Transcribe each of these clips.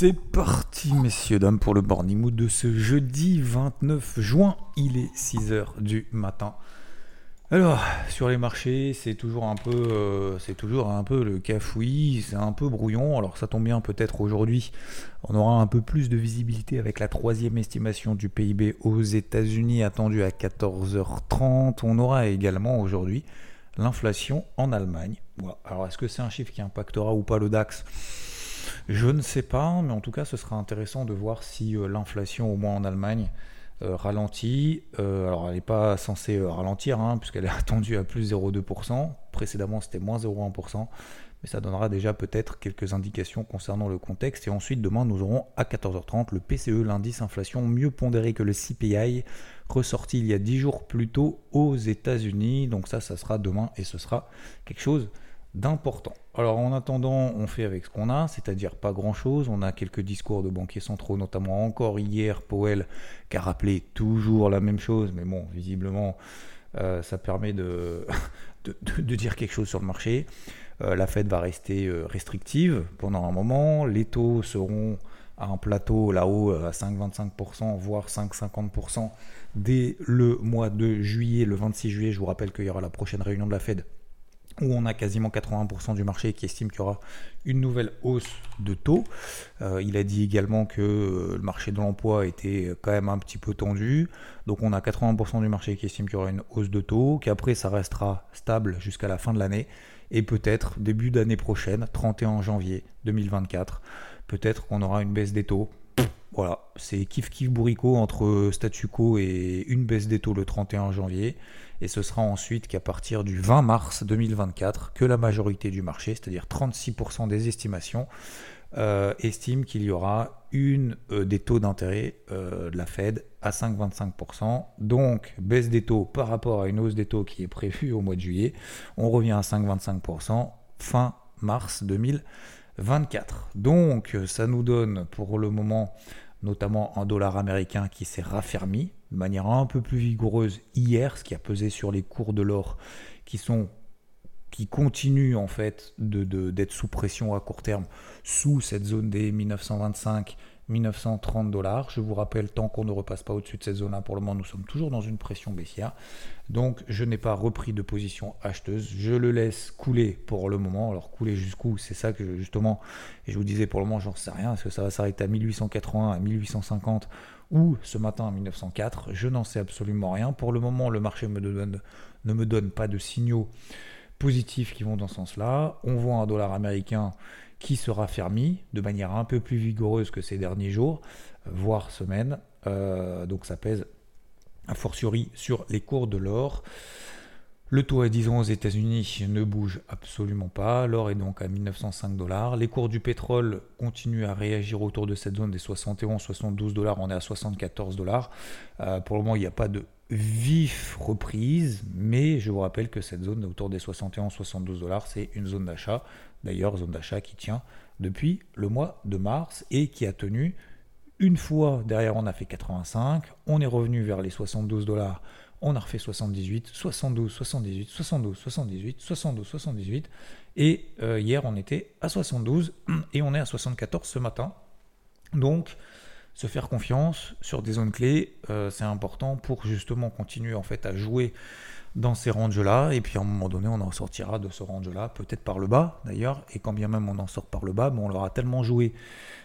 C'est parti, messieurs, dames, pour le morning mood de ce jeudi 29 juin. Il est 6h du matin. Alors, sur les marchés, c'est toujours un peu, euh, c'est toujours un peu le cafouillis, c'est un peu brouillon. Alors, ça tombe bien, peut-être aujourd'hui, on aura un peu plus de visibilité avec la troisième estimation du PIB aux États-Unis attendue à 14h30. On aura également aujourd'hui l'inflation en Allemagne. Alors, est-ce que c'est un chiffre qui impactera ou pas le DAX Je ne sais pas, mais en tout cas, ce sera intéressant de voir si euh, l'inflation, au moins en Allemagne, euh, ralentit. Euh, alors elle n'est pas censée ralentir, hein, puisqu'elle est attendue à plus 0,2%. Précédemment c'était moins 0,1%. Mais ça donnera déjà peut-être quelques indications concernant le contexte. Et ensuite, demain, nous aurons à 14h30 le PCE, l'indice inflation mieux pondéré que le CPI, ressorti il y a 10 jours plus tôt aux États-Unis. Donc ça, ça sera demain et ce sera quelque chose d'important. Alors en attendant, on fait avec ce qu'on a, c'est-à-dire pas grand-chose. On a quelques discours de banquiers centraux, notamment encore hier, Powell, qui a rappelé toujours la même chose, mais bon, visiblement, euh, ça permet de, dire quelque chose sur le marché. Euh, la Fed va rester euh, restrictive pendant un moment. Les taux seront à un plateau là-haut à 5,25%, voire 5,50% dès le mois de juillet, le 26 juillet. Je vous rappelle qu'il y aura la prochaine réunion de la Fed où on a quasiment 80% du marché qui estime qu'il y aura une nouvelle hausse de taux. Euh, il a dit également que euh, le marché de l'emploi était quand même un petit peu tendu. Donc on a 80% du marché qui estime qu'il y aura une hausse de taux, qu'après ça restera stable jusqu'à la fin de l'année. Et peut-être début d'année prochaine, 31 janvier 2024, peut-être qu'on aura une baisse des taux. Voilà, c'est kiff kiff bourricot entre statu quo et une baisse des taux le 31 janvier. Et ce sera ensuite qu'à partir du 20 mars 2024, que la majorité du marché, c'est-à-dire 36% des estimations, euh, estime qu'il y aura une euh, des taux d'intérêt euh, de la Fed à 5,25%. Donc, baisse des taux par rapport à une hausse des taux qui est prévue au mois de juillet. On revient à 5,25% fin mars 2024. Donc, ça nous donne pour le moment notamment un dollar américain qui s'est raffermi de manière un peu plus vigoureuse hier, ce qui a pesé sur les cours de l'or qui sont qui continuent en fait d'être de, sous pression à court terme, sous cette zone des 1925 1930 dollars. Je vous rappelle, tant qu'on ne repasse pas au-dessus de cette zone-là, pour le moment, nous sommes toujours dans une pression baissière. Donc, je n'ai pas repris de position acheteuse. Je le laisse couler pour le moment. Alors, couler jusqu'où C'est ça que justement, et je vous disais pour le moment, j'en sais rien. Est-ce que ça va s'arrêter à 1880, à 1850 ou ce matin à 1904 Je n'en sais absolument rien. Pour le moment, le marché ne me donne pas de signaux positifs qui vont dans ce sens-là. On voit un dollar américain qui sera fermé de manière un peu plus vigoureuse que ces derniers jours, voire semaines. Euh, donc ça pèse a fortiori sur les cours de l'or. Le taux à 10 ans aux États-Unis ne bouge absolument pas. L'or est donc à 1905 dollars. Les cours du pétrole continuent à réagir autour de cette zone des 71-72 dollars. On est à 74 dollars. Euh, pour le moment, il n'y a pas de vif reprise, mais je vous rappelle que cette zone autour des 71-72 dollars, c'est une zone d'achat. D'ailleurs, zone d'achat qui tient depuis le mois de mars et qui a tenu une fois derrière, on a fait 85, on est revenu vers les 72 dollars, on a refait 78, 72, 78, 72, 78, 72, 78, et euh, hier on était à 72 et on est à 74 ce matin. Donc, se faire confiance sur des zones clés, euh, c'est important pour justement continuer en fait à jouer dans ces ranges-là, et puis à un moment donné, on en sortira de ce range-là, peut-être par le bas d'ailleurs, et quand bien même on en sort par le bas, mais on leur a tellement joué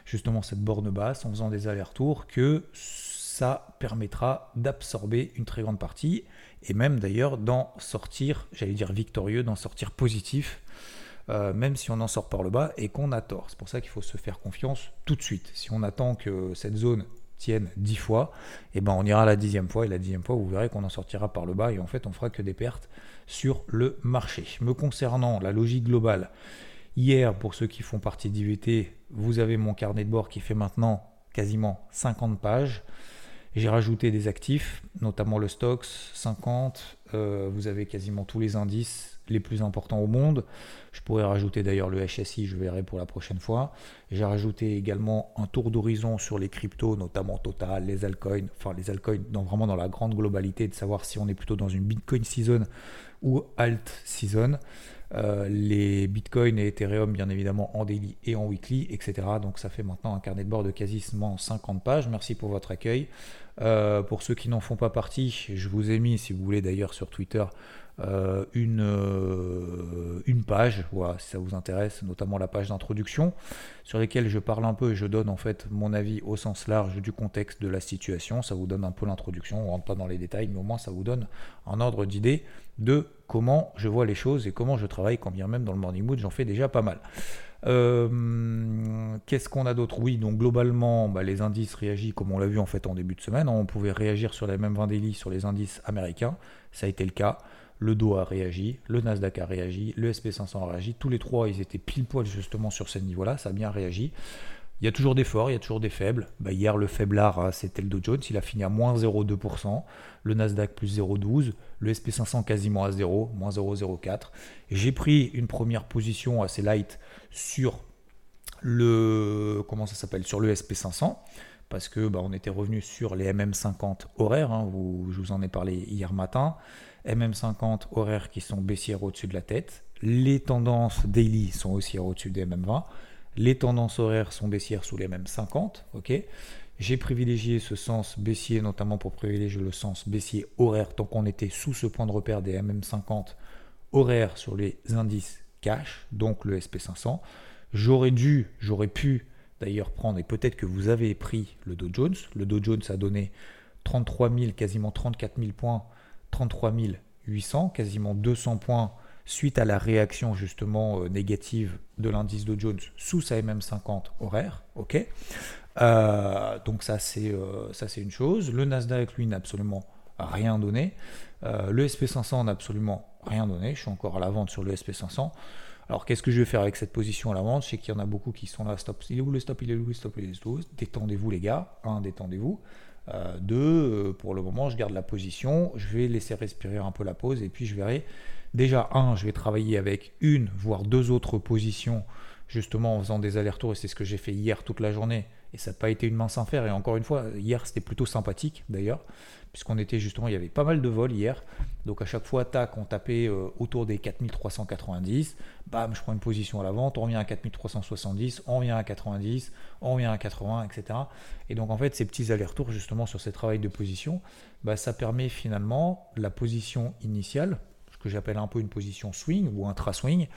justement cette borne basse en faisant des allers-retours que ça permettra d'absorber une très grande partie, et même d'ailleurs d'en sortir, j'allais dire victorieux, d'en sortir positif, euh, même si on en sort par le bas et qu'on a tort. C'est pour ça qu'il faut se faire confiance tout de suite. Si on attend que cette zone tienne 10 fois, eh ben on ira la dixième fois, et la dixième fois, vous verrez qu'on en sortira par le bas, et en fait, on fera que des pertes sur le marché. Me concernant la logique globale, hier, pour ceux qui font partie d'IVT, vous avez mon carnet de bord qui fait maintenant quasiment 50 pages. J'ai rajouté des actifs, notamment le Stox 50. Euh, vous avez quasiment tous les indices les plus importants au monde. Je pourrais rajouter d'ailleurs le HSI, je verrai pour la prochaine fois. J'ai rajouté également un tour d'horizon sur les cryptos, notamment Total, les altcoins, enfin les altcoins dans, vraiment dans la grande globalité, de savoir si on est plutôt dans une Bitcoin season ou alt season. Euh, les Bitcoin et Ethereum, bien évidemment, en daily et en weekly, etc. Donc ça fait maintenant un carnet de bord de quasiment 50 pages. Merci pour votre accueil. Euh, pour ceux qui n'en font pas partie, je vous ai mis, si vous voulez d'ailleurs sur Twitter, euh, une, une page, voilà, si ça vous intéresse, notamment la page d'introduction, sur lesquelles je parle un peu et je donne en fait mon avis au sens large du contexte de la situation. Ça vous donne un peu l'introduction, on ne rentre pas dans les détails, mais au moins ça vous donne un ordre d'idée de comment je vois les choses et comment je travaille, quand bien même dans le morning mood, j'en fais déjà pas mal. Euh, qu'est-ce qu'on a d'autre? Oui, donc globalement, bah, les indices réagissent comme on l'a vu en fait en début de semaine. Hein. on pouvait réagir sur les mêmes 20 daily sur les indices américains, ça a été le cas. Le Dow a réagi, le Nasdaq a réagi, le SP500 a réagi. Tous les trois, ils étaient pile poil justement sur ce niveau-là, ça a bien réagi. Il y a toujours des forts, il y a toujours des faibles. Bah, hier, le faiblard, hein, c'était le Dow Jones, il a fini à moins 0,2%, le Nasdaq plus 0,12%, le SP500 quasiment à 0, moins 0,04%. J'ai pris une première position assez light sur le, comment ça s'appelle, sur le SP500 parce que bah, était revenu sur les MM50 horaires, hein, je vous en ai parlé hier matin. MM50 horaires qui sont baissières au-dessus de la tête. Les tendances daily sont aussi au-dessus des MM20. Les tendances horaires sont baissières sous les mêmes 50. ok J'ai privilégié ce sens baissier, notamment pour privilégier le sens baissier horaire, tant qu'on était sous ce point de repère des MM50 horaires sur les indices cash, donc le SP500. J'aurais dû, j'aurais pu d'ailleurs prendre, et peut-être que vous avez pris le Dow Jones. Le Dow Jones a donné 33 000, quasiment 34 000 points, 33 800, quasiment 200 points suite à la réaction justement euh, négative de l'indice de Jones sous sa MM50 horaire. ok euh, donc ça c'est euh, ça c'est une chose. Le Nasdaq lui n'a absolument rien donné. le SP500 n'a absolument rien donné. Je suis encore à la vente sur le SP500. Alors qu'est-ce que je vais faire avec cette position à la vente? Je sais qu'il y en a beaucoup qui sont là. Stop. Il est où le stop Il est où le stop Il est où Détendez-vous les gars. Un, détendez-vous. deux, pour le moment, je garde la position. Je vais laisser respirer un peu la pause et puis je verrai Déjà, un, je vais travailler avec une, voire deux autres positions, justement en faisant des allers-retours, et c'est ce que j'ai fait hier toute la journée, et ça n'a pas été une mince affaire, et encore une fois, hier c'était plutôt sympathique d'ailleurs, puisqu'on était justement, il y avait pas mal de vols hier, donc à chaque fois, tac, on tapait euh, autour des 4390, bam, je prends une position à la vente, on revient à 4370, on revient à 90, on revient à 80, etc. Et donc en fait, ces petits allers-retours justement sur ces travails de position, bah, ça permet finalement la position initiale, que j'appelle un peu une position swing ou intra-swing,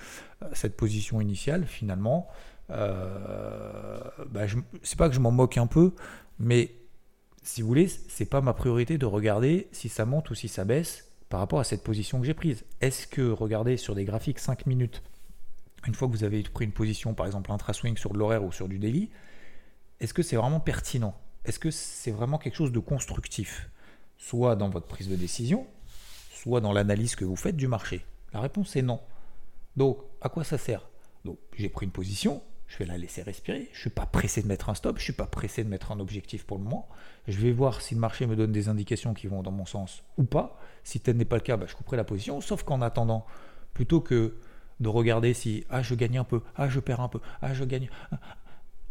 euh, cette position initiale, finalement, euh, bah, c'est pas que je m'en moque un peu, mais si vous voulez, c'est pas ma priorité de regarder si ça monte ou si ça baisse par rapport à cette position que j'ai prise. Est-ce que regarder sur des graphiques 5 minutes, une fois que vous avez pris une position, par exemple intra-swing sur de l'horaire ou sur du daily, est-ce que c'est vraiment pertinent? Est-ce que c'est vraiment quelque chose de constructif? Soit dans votre prise de décision, soit dans l'analyse que vous faites du marché La réponse est non. Donc, à quoi ça sert? Donc, j'ai pris une position, je vais la laisser respirer. Je ne suis pas pressé de mettre un stop, je ne suis pas pressé de mettre un objectif pour le moment. Je vais voir si le marché me donne des indications qui vont dans mon sens ou pas. Si tel n'est pas le cas, bah, je couperai la position. Sauf qu'en attendant, plutôt que de regarder si ah je gagne un peu, ah je perds un peu, ah je gagne.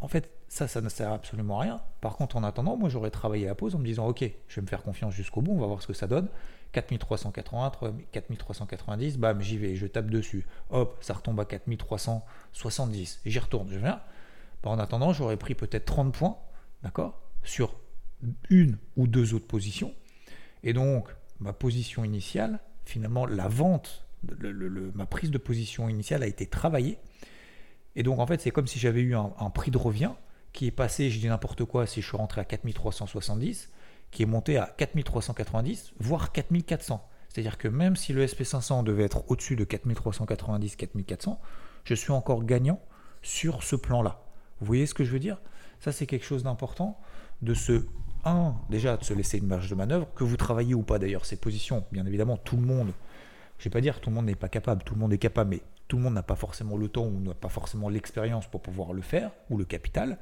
En fait, ça, ça ne sert absolument à rien. Par contre, en attendant, moi j'aurais travaillé la pause en me disant ok, je vais me faire confiance jusqu'au bout, on va voir ce que ça donne. 4380, 4390, bam, j'y vais, je tape dessus. Hop, ça retombe à 4370. J'y retourne, je viens. Bah, en attendant, j'aurais pris peut-être 30 points, d'accord, sur une ou deux autres positions. Et donc, ma position initiale, finalement, la vente, ma prise de position initiale a été travaillée. Et donc, en fait, c'est comme si j'avais eu un, un prix de revient qui est passé, je dis n'importe quoi, si je suis rentré à 4370 qui est monté à 4390, voire 4400. C'est-à-dire que même si le SP500 devait être au-dessus de 4390, 4400, je suis encore gagnant sur ce plan-là. Vous voyez ce que je veux dire? Ça, c'est quelque chose d'important de se, un, déjà de se laisser une marge de manœuvre, que vous travaillez ou pas d'ailleurs ces positions. Bien évidemment, tout le monde, je ne vais pas dire tout le monde n'est pas capable, tout le monde est capable, mais tout le monde n'a pas forcément le temps ou n'a pas forcément l'expérience pour pouvoir le faire, ou le capital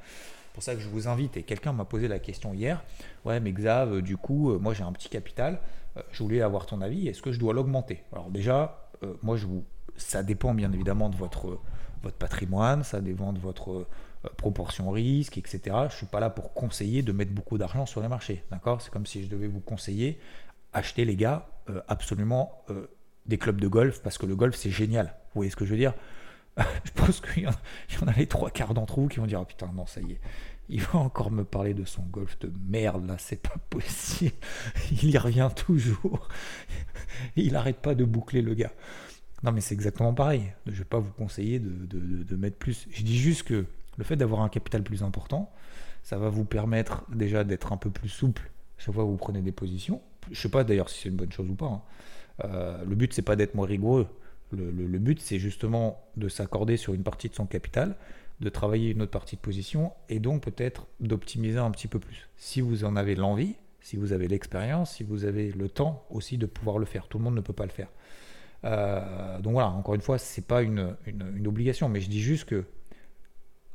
pour ça que je vous invite, et quelqu'un m'a posé la question hier, ouais mais Xav, euh, du coup, euh, moi j'ai un petit capital, euh, je voulais avoir ton avis, est-ce que je dois l'augmenter? Alors déjà, moi je vous, ça dépend bien évidemment de votre, votre patrimoine, ça dépend de votre proportion risque, etc. Je suis pas là pour conseiller de mettre beaucoup d'argent sur les marchés. D'accord? C'est comme si je devais vous conseiller, acheter les gars, absolument des clubs de golf, parce que le golf c'est génial. Vous voyez ce que je veux dire? Je pense qu'il y, en a les trois quarts d'entre vous qui vont dire oh, putain, non, ça y est. Il va encore me parler de son golf de merde, là, c'est pas possible. Il y revient toujours. Il n'arrête pas de boucler le gars. Non, mais c'est exactement pareil. Je vais pas vous conseiller de, mettre plus. Je dis juste que le fait d'avoir un capital plus important, ça va vous permettre déjà d'être un peu plus souple chaque fois que vous prenez des positions. Je sais pas d'ailleurs si c'est une bonne chose ou pas. Hein. Euh, le but, c'est pas d'être moins rigoureux. Le, but, c'est justement de s'accorder sur une partie de son capital, de travailler une autre partie de position et donc peut-être d'optimiser un petit peu plus. Si vous en avez l'envie, si vous avez l'expérience, si vous avez le temps aussi de pouvoir le faire. Tout le monde ne peut pas le faire. Euh, donc voilà, encore une fois, c'est pas une, obligation, mais je dis juste que,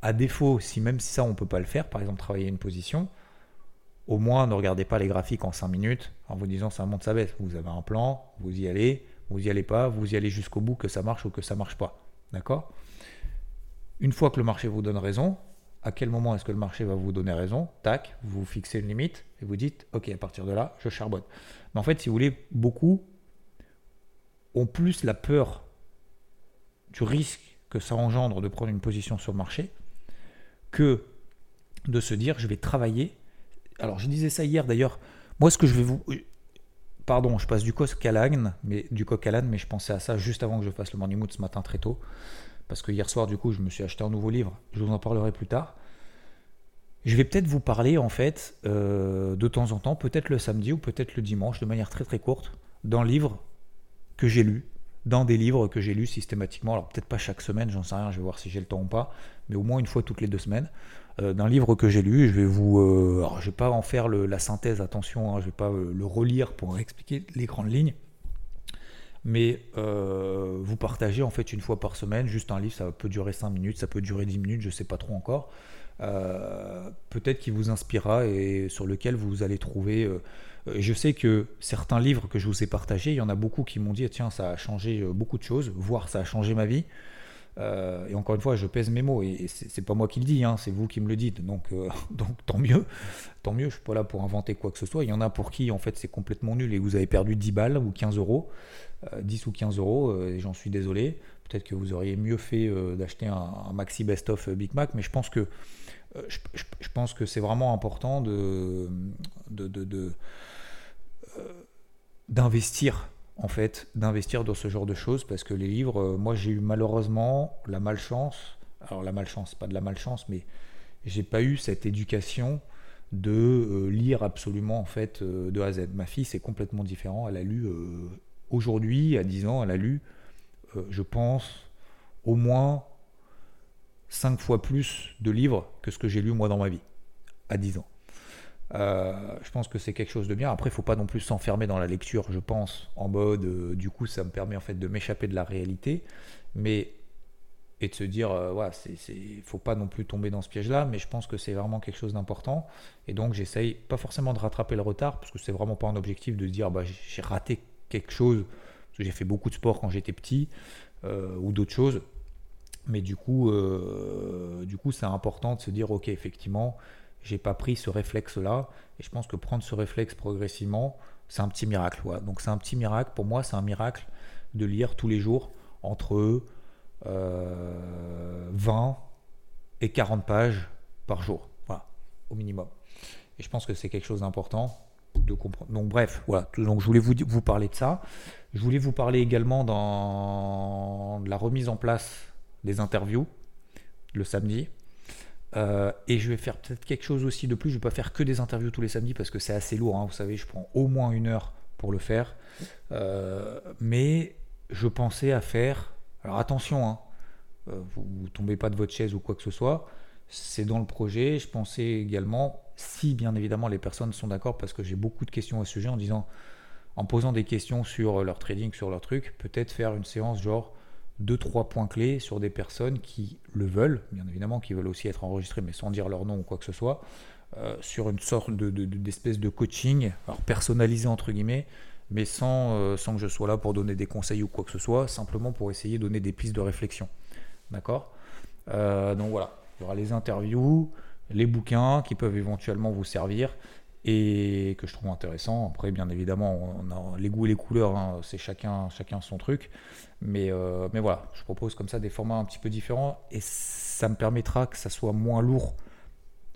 à défaut, si même ça on peut pas le faire, par exemple travailler une position, au moins ne regardez pas les graphiques en 5 minutes en vous disant ça monte, ça baisse. Vous avez un plan, vous y allez, vous y allez pas, vous y allez jusqu'au bout que ça marche ou que ça marche pas. D'accord? Une fois que le marché vous donne raison, à quel moment est-ce que le marché va vous donner raison? Tac, vous fixez une limite et vous dites ok, à partir de là, je charbonne. Mais en fait, si vous voulez, beaucoup ont plus la peur du risque que ça engendre de prendre une position sur le marché que de se dire je vais travailler. Alors je disais ça hier d'ailleurs. Moi ce que je vais vous pardon, je passe du coq à l'âne, mais du coq à mais je pensais à ça juste avant que je fasse le morning mood ce matin très tôt parce que hier soir du coup, je me suis acheté un nouveau livre. Je vous en parlerai plus tard. Je vais peut-être vous parler en fait euh, de temps en temps, peut-être le samedi ou peut-être le dimanche, de manière très très courte, d'un livre que j'ai lu, dans des livres que j'ai lus systématiquement. Alors peut-être pas chaque semaine, j'en sais rien, je vais voir si j'ai le temps ou pas, mais au moins une fois toutes les deux semaines. Euh, d'un livre que j'ai lu, je vais vous, euh, alors je vais pas en faire la synthèse, attention, hein, je vais pas euh, le relire pour expliquer les grandes lignes, mais vous partagez en fait une fois par semaine, juste un livre, ça peut durer 5 minutes, ça peut durer 10 minutes, je sais pas trop encore. peut-être qui vous inspirera et sur lequel vous allez trouver je sais que certains livres que je vous ai partagés, il y en a beaucoup qui m'ont dit tiens, ça a changé beaucoup de choses, voire ça a changé ma vie. Euh, et encore une fois, je pèse mes mots et c'est pas moi qui le dis, hein, c'est vous qui me le dites. Donc, donc tant mieux, tant mieux. Je suis pas là pour inventer quoi que ce soit. Il y en a pour qui en fait c'est complètement nul et vous avez perdu 10 balles ou 15 euros, 10 ou 15 euros. et j'en suis désolé. Peut-être que vous auriez mieux fait d'acheter un, maxi best-of Big Mac, mais je pense que je, pense que c'est vraiment important de d'investir en fait, d'investir dans ce genre de choses parce que les livres, euh, moi j'ai eu malheureusement la malchance, alors la malchance, pas de la malchance, mais j'ai pas eu cette éducation de euh, lire absolument en fait euh, de A à Z. Ma fille c'est complètement différent, elle a lu aujourd'hui, à 10 ans, elle a lu, je pense, au moins 5 fois plus de livres que ce que j'ai lu moi dans ma vie, à 10 ans. Euh, je pense que c'est quelque chose de bien. Après, il faut pas non plus s'enfermer dans la lecture, je pense, en mode, euh, du coup, ça me permet en fait de m'échapper de la réalité, mais et de se dire, euh, voilà, c'est, faut pas non plus tomber dans ce piège-là, mais je pense que c'est vraiment quelque chose d'important. Et donc, j'essaye pas forcément de rattraper le retard, parce que c'est vraiment pas un objectif de se dire, bah, j'ai raté quelque chose, parce que j'ai fait beaucoup de sport quand j'étais petit, ou d'autres choses. Mais du coup, du coup, c'est important de se dire, ok, effectivement, j'ai pas pris ce réflexe-là. Et je pense que prendre ce réflexe progressivement, c'est un petit miracle. Donc c'est un petit miracle. Pour moi, c'est un miracle de lire tous les jours entre 20 euh, et 40 pages par jour. Voilà, au minimum. Et je pense que c'est quelque chose d'important de comprendre. Donc bref, voilà. Donc je voulais vous, vous parler de ça. Je voulais vous parler également dans la remise en place des interviews le samedi. Euh, et je vais faire peut-être quelque chose aussi de plus. Je ne vais pas faire que des interviews tous les samedis parce que c'est assez lourd. Hein. Vous savez, je prends au moins une heure pour le faire. Euh, mais je pensais à faire. Alors attention, hein, euh, vous ne tombez pas de votre chaise ou quoi que ce soit. C'est dans le projet. Je pensais également, si bien évidemment les personnes sont d'accord, parce que j'ai beaucoup de questions à ce sujet, en disant, en posant des questions sur leur trading, sur leur truc, peut-être faire une séance genre deux, trois points clés sur des personnes qui le veulent, bien évidemment, qui veulent aussi être enregistrées, mais sans dire leur nom ou quoi que ce soit, euh, sur une sorte de, d'espèce de, coaching, alors personnalisé entre guillemets, mais sans, sans que je sois là pour donner des conseils ou quoi que ce soit, simplement pour essayer de donner des pistes de réflexion. D'accord? Donc voilà, il y aura les interviews, les bouquins qui peuvent éventuellement vous servir et que je trouve intéressant. Après, bien évidemment, les goûts et les couleurs, hein, c'est chacun, chacun son truc. Mais, euh, mais voilà, je propose comme ça des formats un petit peu différents et ça me permettra que ça soit moins lourd,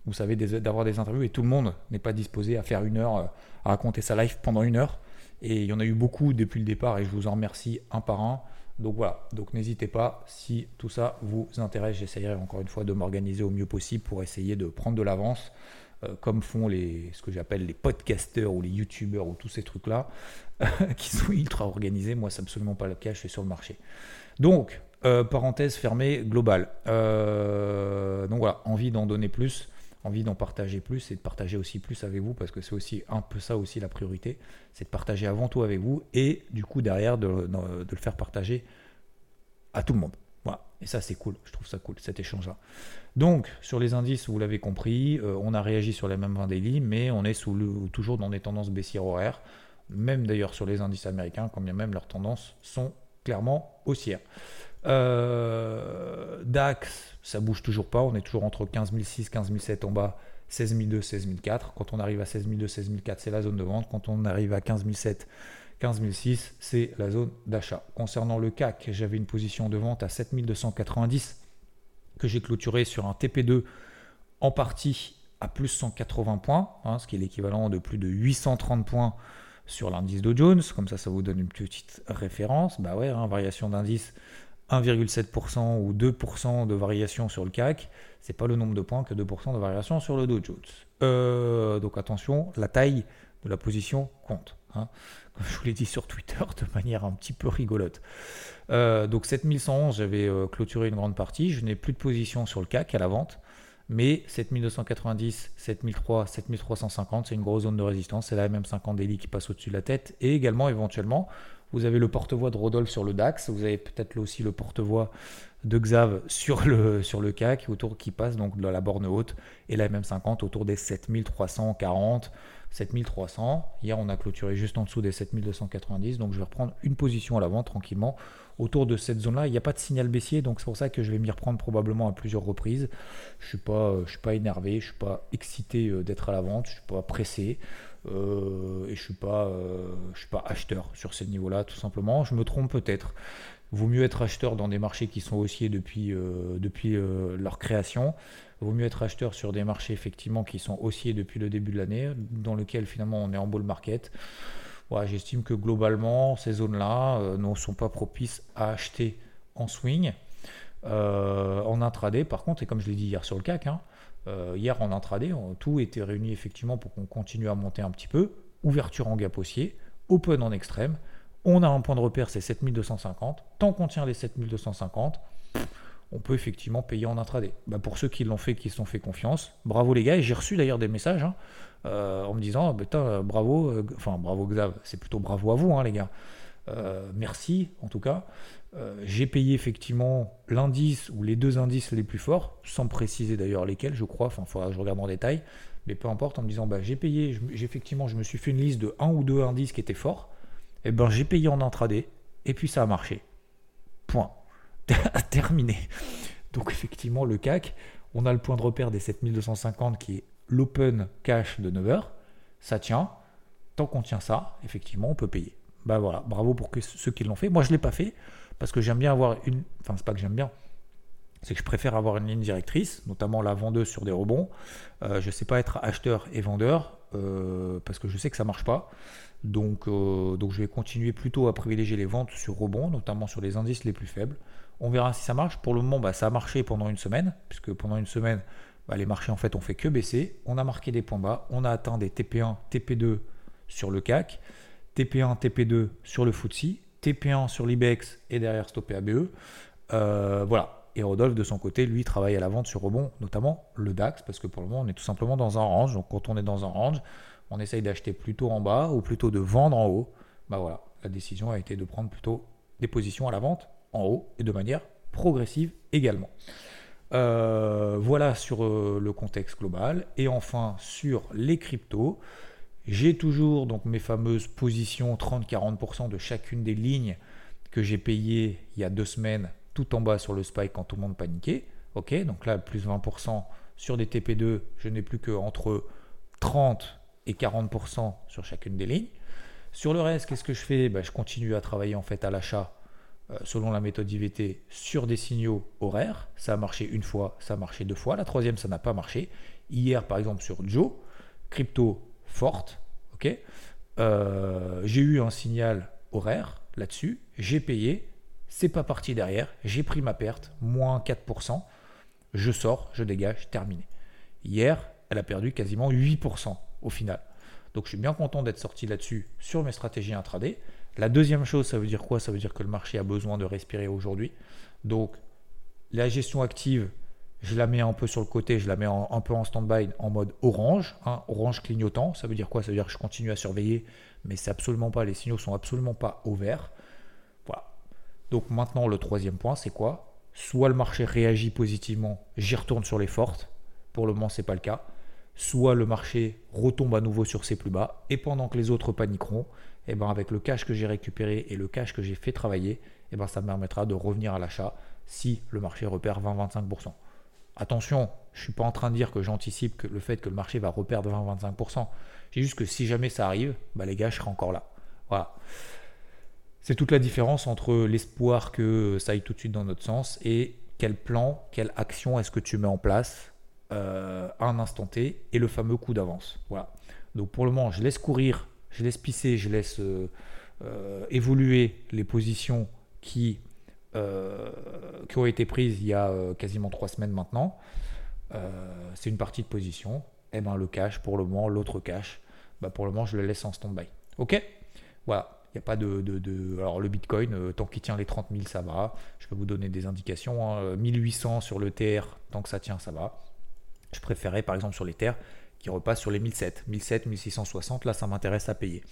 vous savez, d'avoir des interviews et tout le monde n'est pas disposé à faire une heure, à raconter sa life pendant une heure. Et il y en a eu beaucoup depuis le départ et je vous en remercie un par un. Donc voilà, donc n'hésitez pas, si tout ça vous intéresse, j'essaierai encore une fois de m'organiser au mieux possible pour essayer de prendre de l'avance euh, comme font les, ce que j'appelle les podcasteurs ou les youtubeurs ou tous ces trucs-là, qui sont ultra organisés. Moi, c'est absolument pas le cas, je suis sur le marché. Donc, euh, parenthèse fermée, globale. Euh, donc voilà, envie d'en donner plus, envie d'en partager plus et de partager aussi plus avec vous, parce que c'est aussi un peu ça aussi la priorité, c'est de partager avant tout avec vous et du coup derrière de le faire partager à tout le monde. Et ça, c'est cool. Je trouve ça cool, cet échange-là. Donc, sur les indices, vous l'avez compris, euh, on a réagi sur les mêmes 20 daily, mais on est sous toujours dans des tendances baissières horaires. Même d'ailleurs sur les indices américains, quand bien même leurs tendances sont clairement haussières. Euh, DAX, ça bouge toujours pas. On est toujours entre 15 006, 15 007 en bas, 16 200, 16 400. Quand on arrive à 16 200, 16 400, c'est la zone de vente. Quand on arrive à 15 007, 15006, c'est la zone d'achat. Concernant le CAC, j'avais une position de vente à 7290 que j'ai clôturé sur un TP2 en partie à plus 180 points, hein, ce qui est l'équivalent de plus de 830 points sur l'indice Dow Jones. Comme ça, ça vous donne une petite référence. Bah ouais, hein, variation d'indice 1,7% ou 2% de variation sur le CAC, c'est pas le nombre de points que 2% de variation sur le Dow Jones. Euh, donc attention, la taille de la position compte. Hein comme je vous l'ai dit sur Twitter, de manière un petit peu rigolote. Euh, donc 7111, j'avais euh, clôturé une grande partie. Je n'ai plus de position sur le CAC à la vente. Mais 7290, 7003, 7350, c'est une grosse zone de résistance. C'est la MM50 Daily qui passe au-dessus de la tête. Et également, éventuellement, vous avez le porte-voix de Rodolphe sur le DAX. Vous avez peut-être aussi le porte-voix de Xav sur le, sur le CAC autour qui passe donc dans la borne haute. Et la MM50 autour des 7340. 7300. Hier, on a clôturé juste en dessous des 7290. Donc, je vais reprendre une position à l'avant tranquillement autour de cette zone-là. Il n'y a pas de signal baissier, donc c'est pour ça que je vais m'y reprendre probablement à plusieurs reprises. Je ne suis, pas, euh, suis pas énervé, je ne suis pas excité euh, d'être à la vente, je ne suis pas pressé. Euh, et je ne suis, pas, suis pas acheteur sur ces niveaux-là, tout simplement. Je me trompe peut-être. Vaut mieux être acheteur dans des marchés qui sont haussiers depuis, depuis leur création vaut mieux être acheteur sur des marchés effectivement qui sont haussiers depuis le début de l'année, dans lequel finalement on est en bull market. J'estime que globalement, ces zones-là euh, ne sont pas propices à acheter en swing. Euh, en intraday, par contre, et comme je l'ai dit hier sur le CAC, hein, euh, hier en intraday, tout était réuni effectivement pour qu'on continue à monter un petit peu. Ouverture en gap haussier, open en extrême. On a un point de repère, c'est 7250. Tant qu'on tient les 7250, on peut effectivement payer en intraday. Bah pour ceux qui l'ont fait, qui se sont fait confiance, bravo les gars. Et j'ai reçu d'ailleurs des messages hein, euh, en me disant bah, bravo, euh, enfin bravo Xav, c'est plutôt bravo à vous hein, les gars. Euh, merci en tout cas. j'ai payé effectivement l'indice ou les deux indices les plus forts, sans préciser d'ailleurs lesquels, je crois. Enfin, faudra que je regarde en détail. Mais peu importe, en me disant bah, j'ai payé, effectivement, je me suis fait une liste de un ou deux indices qui étaient forts. Eh ben j'ai payé en intraday et puis ça a marché. Point. terminé. Donc effectivement, le CAC, on a le point de repère des 7250 qui est l'open cash de 9 heures. Ça tient. Tant qu'on tient ça, effectivement, on peut payer. Bah voilà, bravo pour ceux qui l'ont fait. Moi, je ne l'ai pas fait parce que j'aime bien avoir une. Enfin, c'est pas que j'aime bien. C'est que je préfère avoir une ligne directrice, notamment la vendeuse sur des rebonds. Euh, je ne sais pas être acheteur et vendeur euh, parce que je sais que ça ne marche pas. Donc, euh, donc je vais continuer plutôt à privilégier les ventes sur rebond, notamment sur les indices les plus faibles. On verra si ça marche. Pour le moment, bah, ça a marché pendant une semaine, puisque pendant une semaine, bah, les marchés en fait ont fait que baisser. On a marqué des points bas, on a atteint des TP1, TP2 sur le CAC, TP1, TP2 sur le FTSE, TP1 sur l'IBEX et derrière stoppé ABE. Euh, voilà. Et Rodolphe, de son côté, lui, travaille à la vente sur rebond, notamment le DAX, parce que pour le moment, on est tout simplement dans un range. Donc, quand on est dans un range, on essaye d'acheter plutôt en bas ou plutôt de vendre en haut. Bah voilà, la décision a été de prendre plutôt des positions à la vente en haut et de manière progressive également. Euh, voilà sur euh, le contexte global. Et enfin, sur les cryptos, J'ai toujours donc mes fameuses positions 30-40% de chacune des lignes que j'ai payées il y a deux semaines tout en bas sur le spike quand tout le monde paniquait. Ok, donc là, plus 20% sur des TP2, je n'ai plus que entre 30 et 40% sur chacune des lignes. Sur le reste, qu'est-ce que je fais? Ben, Je continue à travailler en fait à l'achat euh, selon la méthode IVT sur des signaux horaires. Ça a marché une fois, ça a marché deux fois. La troisième, ça n'a pas marché. Hier, par exemple, sur Joe, crypto forte, ok? Euh, j'ai eu un signal horaire là-dessus, j'ai payé, c'est pas parti derrière, j'ai pris ma perte, moins 4%, je sors, je dégage, terminé. Hier, elle a perdu quasiment 8% au final. Donc je suis bien content d'être sorti là-dessus sur mes stratégies intraday. La deuxième chose, ça veut dire quoi? Ça veut dire que le marché a besoin de respirer aujourd'hui. Donc la gestion active, je la mets un peu sur le côté, je la mets un peu en stand-by en mode orange, hein, orange clignotant. Ça veut dire quoi? Ça veut dire que je continue à surveiller, mais c'est absolument pas, les signaux sont absolument pas au vert. Voilà. Donc maintenant, le troisième point, c'est quoi? Soit le marché réagit positivement, j'y retourne sur les fortes. Pour le moment, c'est pas le cas soit le marché retombe à nouveau sur ses plus bas, et pendant que les autres paniqueront, et eh ben avec le cash que j'ai récupéré et le cash que j'ai fait travailler, et eh ben ça me permettra de revenir à l'achat si le marché repère 20-25%. Attention, je ne suis pas en train de dire que j'anticipe le fait que le marché va reperdre 20-25%. C'est juste que si jamais ça arrive, bah les gars, je serai encore là. Voilà. C'est toute la différence entre l'espoir que ça aille tout de suite dans notre sens et quel plan, quelle action est-ce que tu mets en place euh, un instant T et le fameux coup d'avance. Voilà. Donc pour le moment, je laisse courir, je laisse pisser, je laisse euh, euh, évoluer les positions qui, ont été prises il y a quasiment trois semaines maintenant. c'est une partie de position. Et eh ben le cash, pour le moment, l'autre cash, bah pour le moment, je le laisse en stand-by. Ok? Voilà. Il n'y a pas de, Alors, le Bitcoin, tant qu'il tient les 30 000, ça va. Je peux vous donner des indications. 1800 hein. sur le TR, tant que ça tient, ça va. Je préférais par exemple sur les terres qui repassent sur les 1007, 1007, 1660, là ça m'intéresse à payer.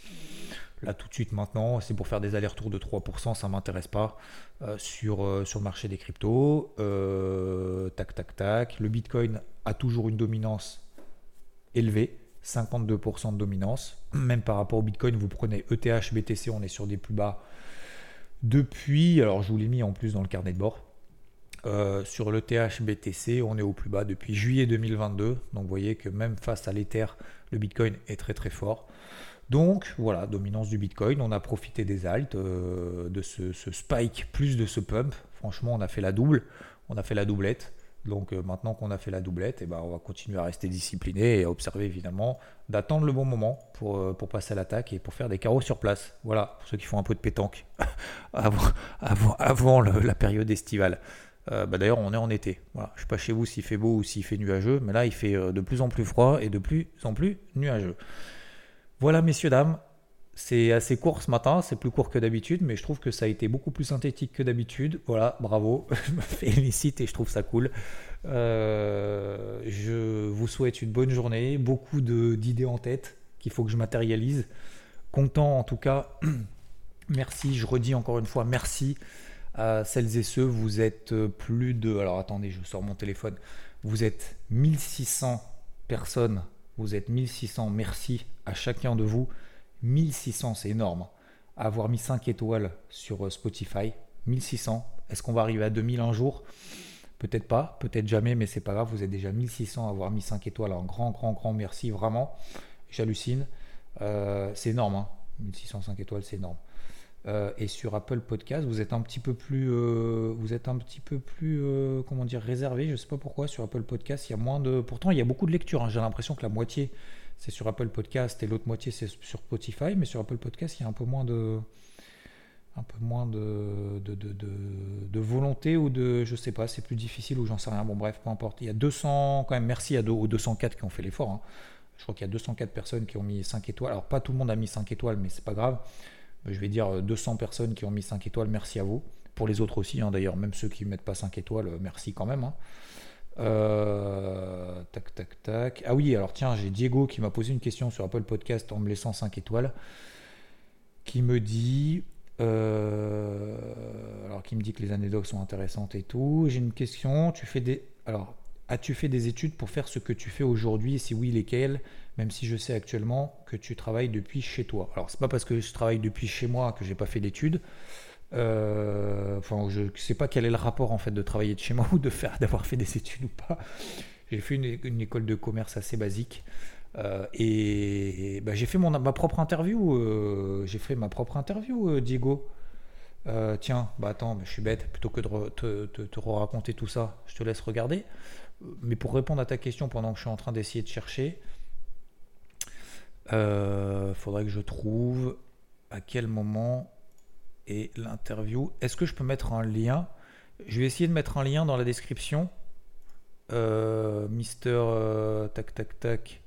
Là tout de suite maintenant, c'est pour faire des allers-retours de 3%, ça m'intéresse pas euh, sur, euh, sur le marché des cryptos. Euh, tac tac tac. Le Bitcoin a toujours une dominance élevée, 52% de dominance. Même par rapport au Bitcoin, vous prenez ETH, BTC, on est sur des plus bas depuis, alors je vous l'ai mis en plus dans le carnet de bord, euh, sur le THBTC, on est au plus bas depuis juillet 2022. Donc vous voyez que même face à l'Ether, le Bitcoin est très très fort. Donc voilà, dominance du Bitcoin. On a profité des alts, euh, de ce, spike plus de ce pump. Franchement, on a fait la double, on a fait la doublette. Donc euh, maintenant qu'on a fait la doublette, et eh ben, on va continuer à rester discipliné et à observer évidemment, d'attendre le bon moment pour, passer à l'attaque et pour faire des carreaux sur place. Voilà, pour ceux qui font un peu de pétanque avant, la période estivale. Euh, bah, d'ailleurs, on est en été. Je ne sais pas chez vous s'il fait beau ou s'il fait nuageux, mais là, il fait euh, de plus en plus froid et de plus en plus nuageux. Voilà, messieurs, dames. C'est assez court ce matin, c'est plus court que d'habitude, mais je trouve que ça a été beaucoup plus synthétique que d'habitude. Voilà, bravo, je me félicite et je trouve ça cool. Euh, je vous souhaite une bonne journée, beaucoup d'idées en tête qu'il faut que je matérialise. Content en tout cas. merci, je redis encore une fois, merci à celles et ceux, vous êtes euh, plus de... Alors attendez, je sors mon téléphone. Vous êtes 1600 personnes. Vous êtes 1600. Merci à chacun de vous. 1600, c'est énorme. Avoir mis 5 étoiles sur euh, Spotify. 1600. Est-ce qu'on va arriver à 2000 un jour? Peut-être pas, peut-être jamais, mais c'est pas grave. Vous êtes déjà 1600 à avoir mis 5 étoiles. Un grand, grand, grand merci, vraiment. J'hallucine. Euh, c'est énorme. Hein 1605 étoiles, c'est énorme. Euh, et sur Apple Podcast, vous êtes un petit peu plus, euh, vous êtes un petit peu plus, euh, comment dire, réservé. Je sais pas pourquoi sur Apple Podcast, il y a moins de. Pourtant, il y a beaucoup de lectures. Hein. J'ai l'impression que la moitié c'est sur Apple Podcast et l'autre moitié c'est sur Spotify, mais sur Apple Podcast, il y a un peu moins de, un peu moins de, de, de, de, volonté ou de, je sais pas, c'est plus difficile ou j'en sais rien. Bon, bref, peu importe. Il y a 200, quand même, merci à aux 204 qui ont fait l'effort. Hein. Je crois qu'il y a 204 personnes qui ont mis 5 étoiles. Alors, pas tout le monde a mis 5 étoiles, mais c'est pas grave je vais dire 200 personnes qui ont mis 5 étoiles, merci à vous. Pour les autres aussi, hein, d'ailleurs, même ceux qui ne mettent pas 5 étoiles, euh, merci quand même. Hein. Euh, tac, tac, tac. Ah oui, alors tiens, j'ai Diego qui m'a posé une question sur Apple Podcast en me laissant 5 étoiles, qui me dit, euh, alors qui me dit que les anecdotes sont intéressantes et tout. J'ai une question. Tu fais des, alors as-tu fait des études pour faire ce que tu fais aujourd'hui? Et si oui, lesquelles? Même si je sais actuellement que tu travailles depuis chez toi. Alors, c'est pas parce que je travaille depuis chez moi que j'ai pas fait d'études. Euh, enfin, je ne sais pas quel est le rapport en fait de travailler de chez moi ou de faire d'avoir fait des études ou pas. J'ai fait une, école de commerce assez basique. Euh, et, bah, j'ai fait mon, ma propre interview. Euh, j'ai fait ma propre interview, Diego. tiens, bah attends, mais je suis bête. Plutôt que de te, te, te raconter tout ça, je te laisse regarder. Mais pour répondre à ta question, pendant que je suis en train d'essayer de chercher, il faudrait que je trouve à quel moment et l'interview. Est-ce que je peux mettre un lien? Je vais essayer de mettre un lien dans la description. Euh, Mister euh, tac tac tac.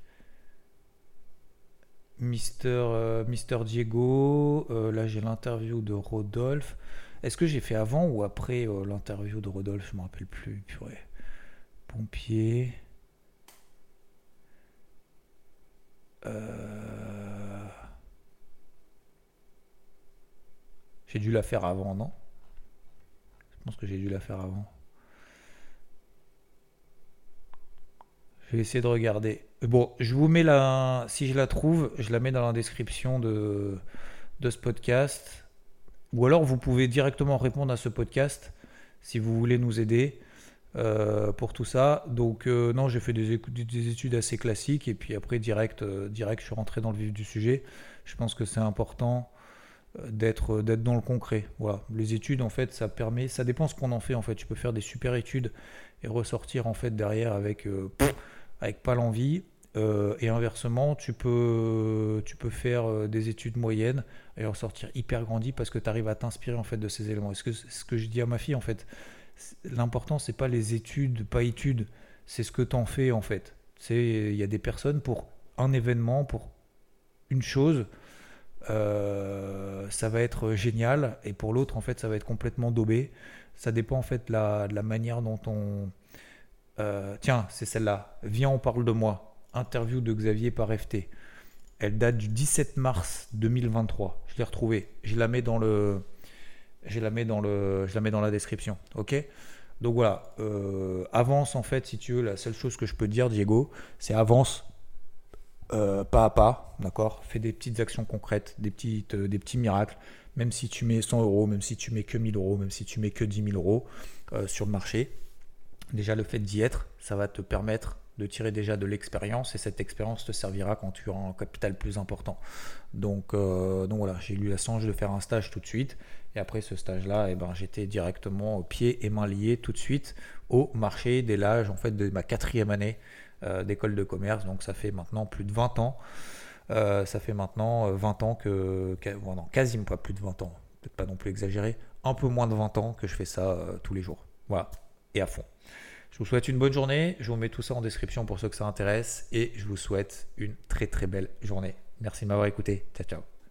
Mister, euh, Mister Diego. là j'ai l'interview de Rodolphe. Est-ce que j'ai fait avant ou après l'interview de Rodolphe? Je me rappelle plus. Purée. Pompier. Euh... J'ai dû la faire avant, non? Je pense que j'ai dû la faire avant. Je vais essayer de regarder. Bon, je vous mets la. Si je la trouve, je la mets dans la description de, de ce podcast. Ou alors vous pouvez directement répondre à ce podcast si vous voulez nous aider euh, pour tout ça. Donc euh, non, j'ai fait des, des, études assez classiques et puis après direct, euh, direct, je suis rentré dans le vif du sujet. Je pense que c'est important d'être dans le concret. Les études en fait, ça permet, ça dépend ce qu'on en fait en fait. Tu peux faire des super études et ressortir en fait derrière avec avec pas l'envie. Et inversement, tu peux tu peux faire des études moyennes et ressortir hyper grandi parce que tu arrives à t'inspirer en fait de ces éléments. Est-ce que ce que je dis à ma fille en fait, l'important c'est pas les études, pas études, c'est ce que tu en fais en fait. Il y a des personnes pour un événement, pour une chose, euh, ça va être génial, et pour l'autre, en fait, ça va être complètement daubé. Ça dépend en fait de la, la manière dont on. Euh, tiens, c'est celle-là. Viens, on parle de moi. Interview de Xavier par FT. Elle date du 17 mars 2023. Je l'ai retrouvée. Je la mets dans le. Je la mets dans le. Je la mets dans la description. Ok? Donc voilà. Euh, avance en fait, si tu veux. La seule chose que je peux dire, Diego, c'est avance euh, pas à pas, d'accord? Fais des petites actions concrètes, des, euh, des petits miracles, même si tu mets 100 euros, même si tu mets que 1000 euros, même si tu mets que 10 000 euros sur le marché. Déjà, le fait d'y être, ça va te permettre de tirer déjà de l'expérience et cette expérience te servira quand tu auras un capital plus important. Donc, donc voilà, j'ai eu la chance de faire un stage tout de suite et après ce stage-là, eh ben, j'étais directement au pied et mains liés tout de suite au marché dès l'âge en fait de ma quatrième année euh, d'école de commerce. Donc ça fait maintenant plus de 20 ans. Euh, ça fait maintenant 20 euh, ans que, non, quasiment pas plus de 20 ans, peut-être pas non plus exagéré, un peu moins de 20 ans que je fais ça tous les jours. Voilà, et à fond. Je vous souhaite une bonne journée. Je vous mets tout ça en description pour ceux que ça intéresse. Et je vous souhaite une très très belle journée. Merci de m'avoir écouté. Ciao, ciao.